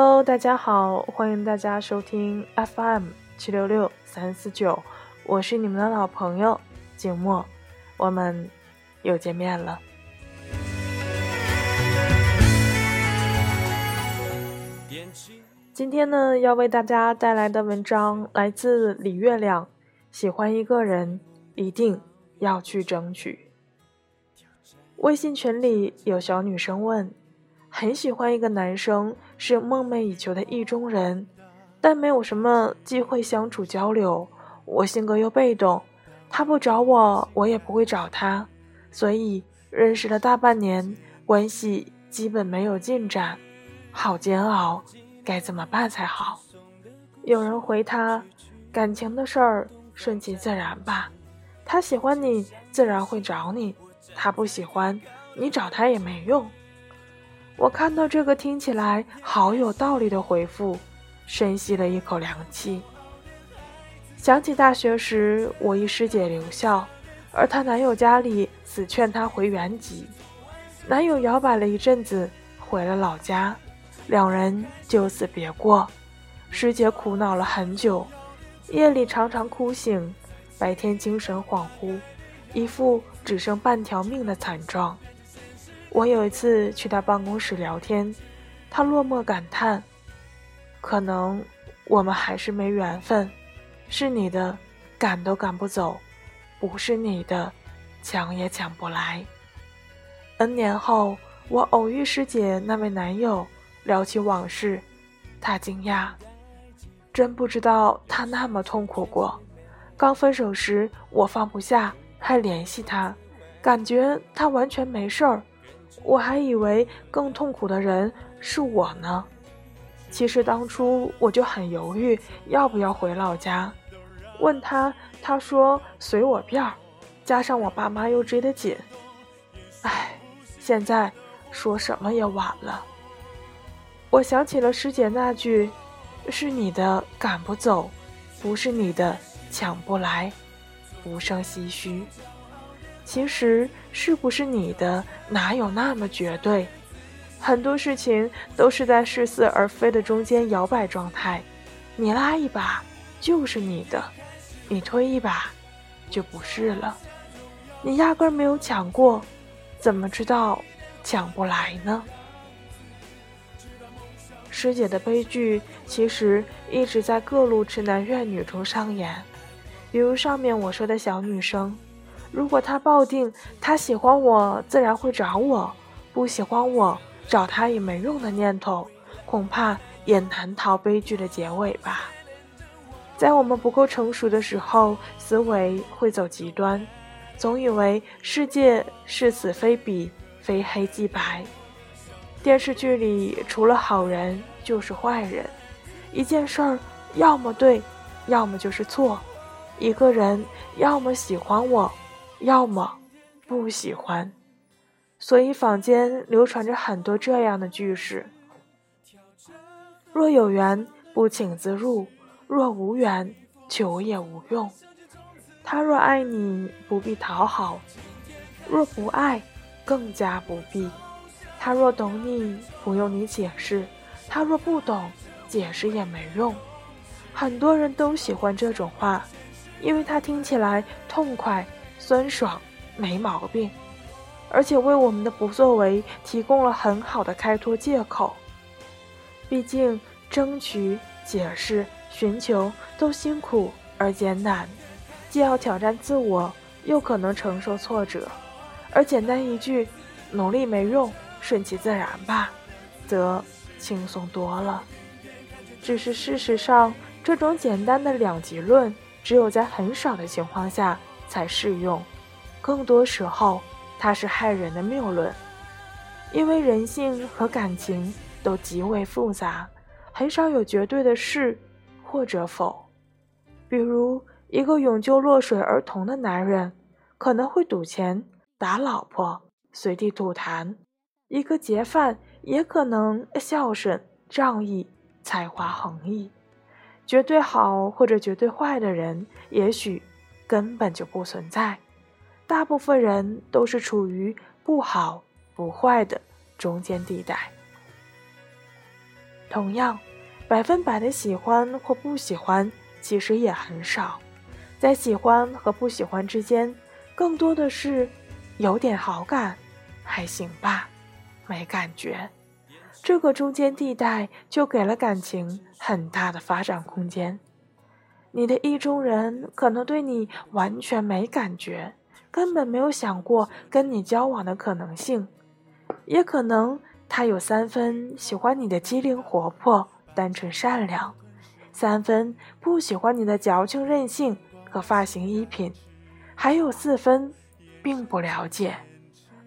Hello，大家好，欢迎大家收听 FM 七六六三四九，我是你们的老朋友景墨，我们又见面了。今天呢，要为大家带来的文章来自李月亮。喜欢一个人，一定要去争取。微信群里有小女生问。很喜欢一个男生，是梦寐以求的意中人，但没有什么机会相处交流。我性格又被动，他不找我，我也不会找他，所以认识了大半年，关系基本没有进展，好煎熬，该怎么办才好？有人回他：感情的事儿顺其自然吧，他喜欢你，自然会找你；他不喜欢，你找他也没用。我看到这个听起来好有道理的回复，深吸了一口凉气。想起大学时，我一师姐留校，而她男友家里死劝她回原籍，男友摇摆了一阵子，回了老家，两人就此别过。师姐苦恼了很久，夜里常常哭醒，白天精神恍惚，一副只剩半条命的惨状。我有一次去他办公室聊天，他落寞感叹：“可能我们还是没缘分，是你的赶都赶不走，不是你的抢也抢不来。”N 年后，我偶遇师姐那位男友，聊起往事，他惊讶：“真不知道他那么痛苦过。刚分手时，我放不下，还联系他，感觉他完全没事儿。”我还以为更痛苦的人是我呢。其实当初我就很犹豫，要不要回老家。问他，他说随我便儿。加上我爸妈又追得紧，唉，现在说什么也晚了。我想起了师姐那句：“是你的赶不走，不是你的抢不来。”无声唏嘘。其实是不是你的，哪有那么绝对？很多事情都是在似是而非的中间摇摆状态。你拉一把就是你的，你推一把就不是了。你压根没有抢过，怎么知道抢不来呢？师姐的悲剧其实一直在各路痴男怨女中上演，比如上面我说的小女生。如果他抱定他喜欢我，自然会找我；不喜欢我，找他也没用的念头，恐怕也难逃悲剧的结尾吧。在我们不够成熟的时候，思维会走极端，总以为世界是此非彼，非黑即白。电视剧里除了好人就是坏人，一件事儿要么对，要么就是错。一个人要么喜欢我。要么不喜欢，所以坊间流传着很多这样的句式：若有缘，不请自入；若无缘，求也无用。他若爱你，不必讨好；若不爱，更加不必。他若懂你，不用你解释；他若不懂，解释也没用。很多人都喜欢这种话，因为它听起来痛快。酸爽没毛病，而且为我们的不作为提供了很好的开脱借口。毕竟，争取、解释、寻求都辛苦而艰难，既要挑战自我，又可能承受挫折。而简单一句“努力没用，顺其自然吧”，则轻松多了。只是事实上，这种简单的两极论，只有在很少的情况下。才适用，更多时候它是害人的谬论，因为人性和感情都极为复杂，很少有绝对的是或者否。比如，一个永救落水儿童的男人，可能会赌钱、打老婆、随地吐痰；一个劫犯也可能孝顺、仗义、才华横溢。绝对好或者绝对坏的人，也许。根本就不存在，大部分人都是处于不好不坏的中间地带。同样，百分百的喜欢或不喜欢其实也很少，在喜欢和不喜欢之间，更多的是有点好感，还行吧，没感觉。这个中间地带就给了感情很大的发展空间。你的意中人可能对你完全没感觉，根本没有想过跟你交往的可能性，也可能他有三分喜欢你的机灵活泼、单纯善良，三分不喜欢你的矫情任性和发型衣品，还有四分并不了解。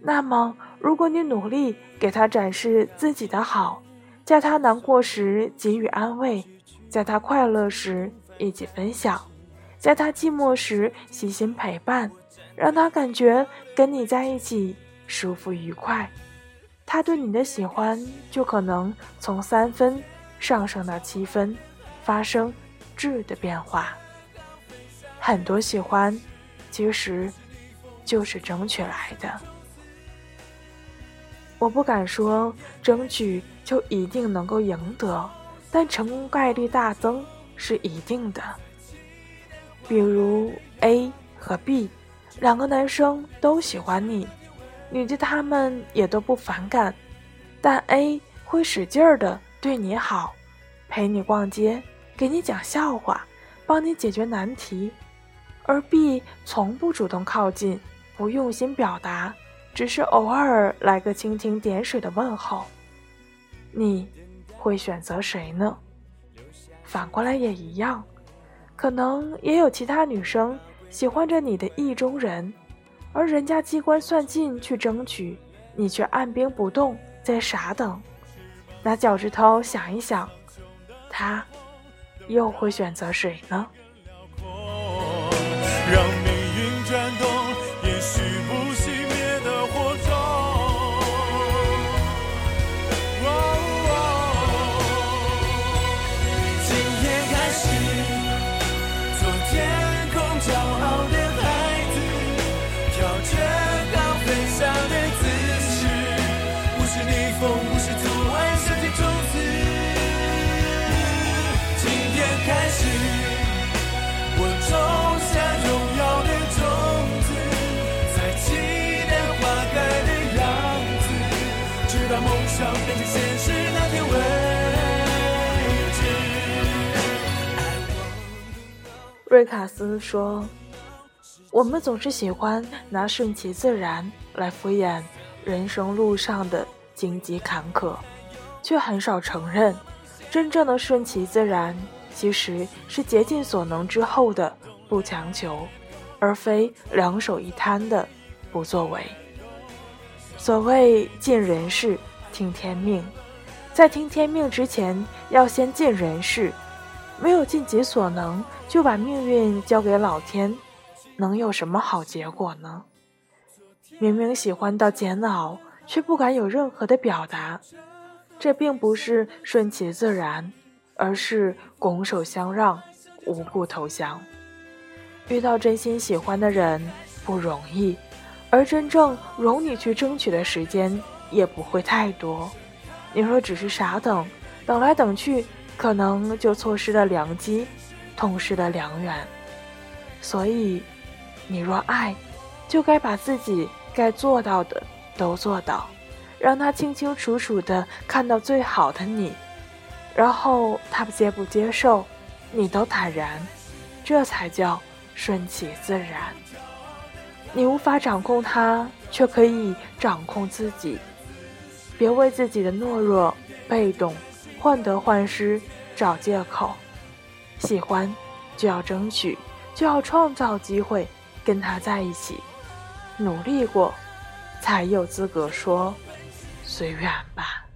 那么，如果你努力给他展示自己的好，在他难过时给予安慰，在他快乐时一起分享，在他寂寞时细心陪伴，让他感觉跟你在一起舒服愉快，他对你的喜欢就可能从三分上升到七分，发生质的变化。很多喜欢，其实就是争取来的。我不敢说争取就一定能够赢得，但成功概率大增是一定的。比如 A 和 B 两个男生都喜欢你，你对他们也都不反感，但 A 会使劲儿的对你好，陪你逛街，给你讲笑话，帮你解决难题，而 B 从不主动靠近，不用心表达。只是偶尔来个蜻蜓点水的问候，你会选择谁呢？反过来也一样，可能也有其他女生喜欢着你的意中人，而人家机关算尽去争取，你却按兵不动，在傻等。拿脚趾头想一想，他又会选择谁呢？瑞卡斯说：“我们总是喜欢拿顺其自然来敷衍人生路上的荆棘坎坷，却很少承认，真正的顺其自然其实是竭尽所能之后的不强求，而非两手一摊的不作为。所谓尽人事，听天命，在听天命之前，要先尽人事。”没有尽己所能就把命运交给老天，能有什么好结果呢？明明喜欢到煎熬，却不敢有任何的表达，这并不是顺其自然，而是拱手相让，无故投降。遇到真心喜欢的人不容易，而真正容你去争取的时间也不会太多。你若只是傻等，等来等去。可能就错失了良机，痛失了良缘。所以，你若爱，就该把自己该做到的都做到，让他清清楚楚的看到最好的你。然后他不接不接受，你都坦然，这才叫顺其自然。你无法掌控他，却可以掌控自己。别为自己的懦弱、被动。患得患失，找借口。喜欢，就要争取，就要创造机会跟他在一起。努力过，才有资格说随缘吧。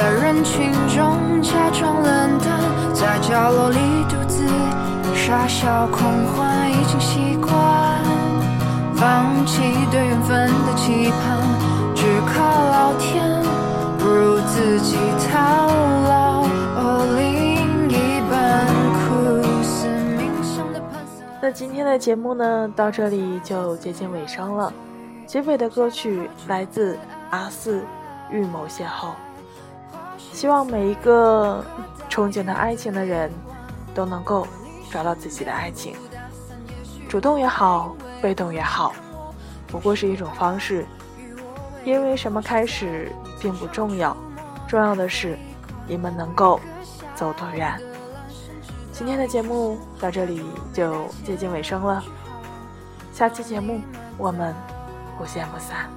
在人群中假装冷淡，在角落里独自傻笑狂欢，已经习惯放弃对缘分的期盼，只靠老天，不如自己套牢。哦，另一半苦思冥想的。那今天的节目呢，到这里就接近尾声了。结尾的歌曲来自阿四，《预谋邂逅》。希望每一个憧憬的爱情的人，都能够找到自己的爱情。主动也好，被动也好，不过是一种方式。因为什么开始并不重要，重要的是你们能够走多远。今天的节目到这里就接近尾声了，下期节目我们不见不散。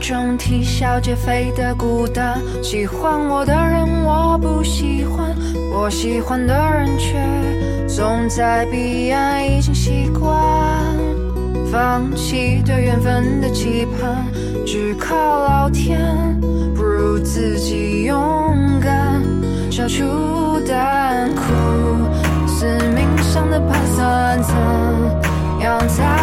种啼笑皆非的孤单，喜欢我的人我不喜欢，我喜欢的人却总在彼岸，已经习惯放弃对缘分的期盼，只靠老天，不如自己勇敢，消除胆苦，是命想的盘算，怎样才？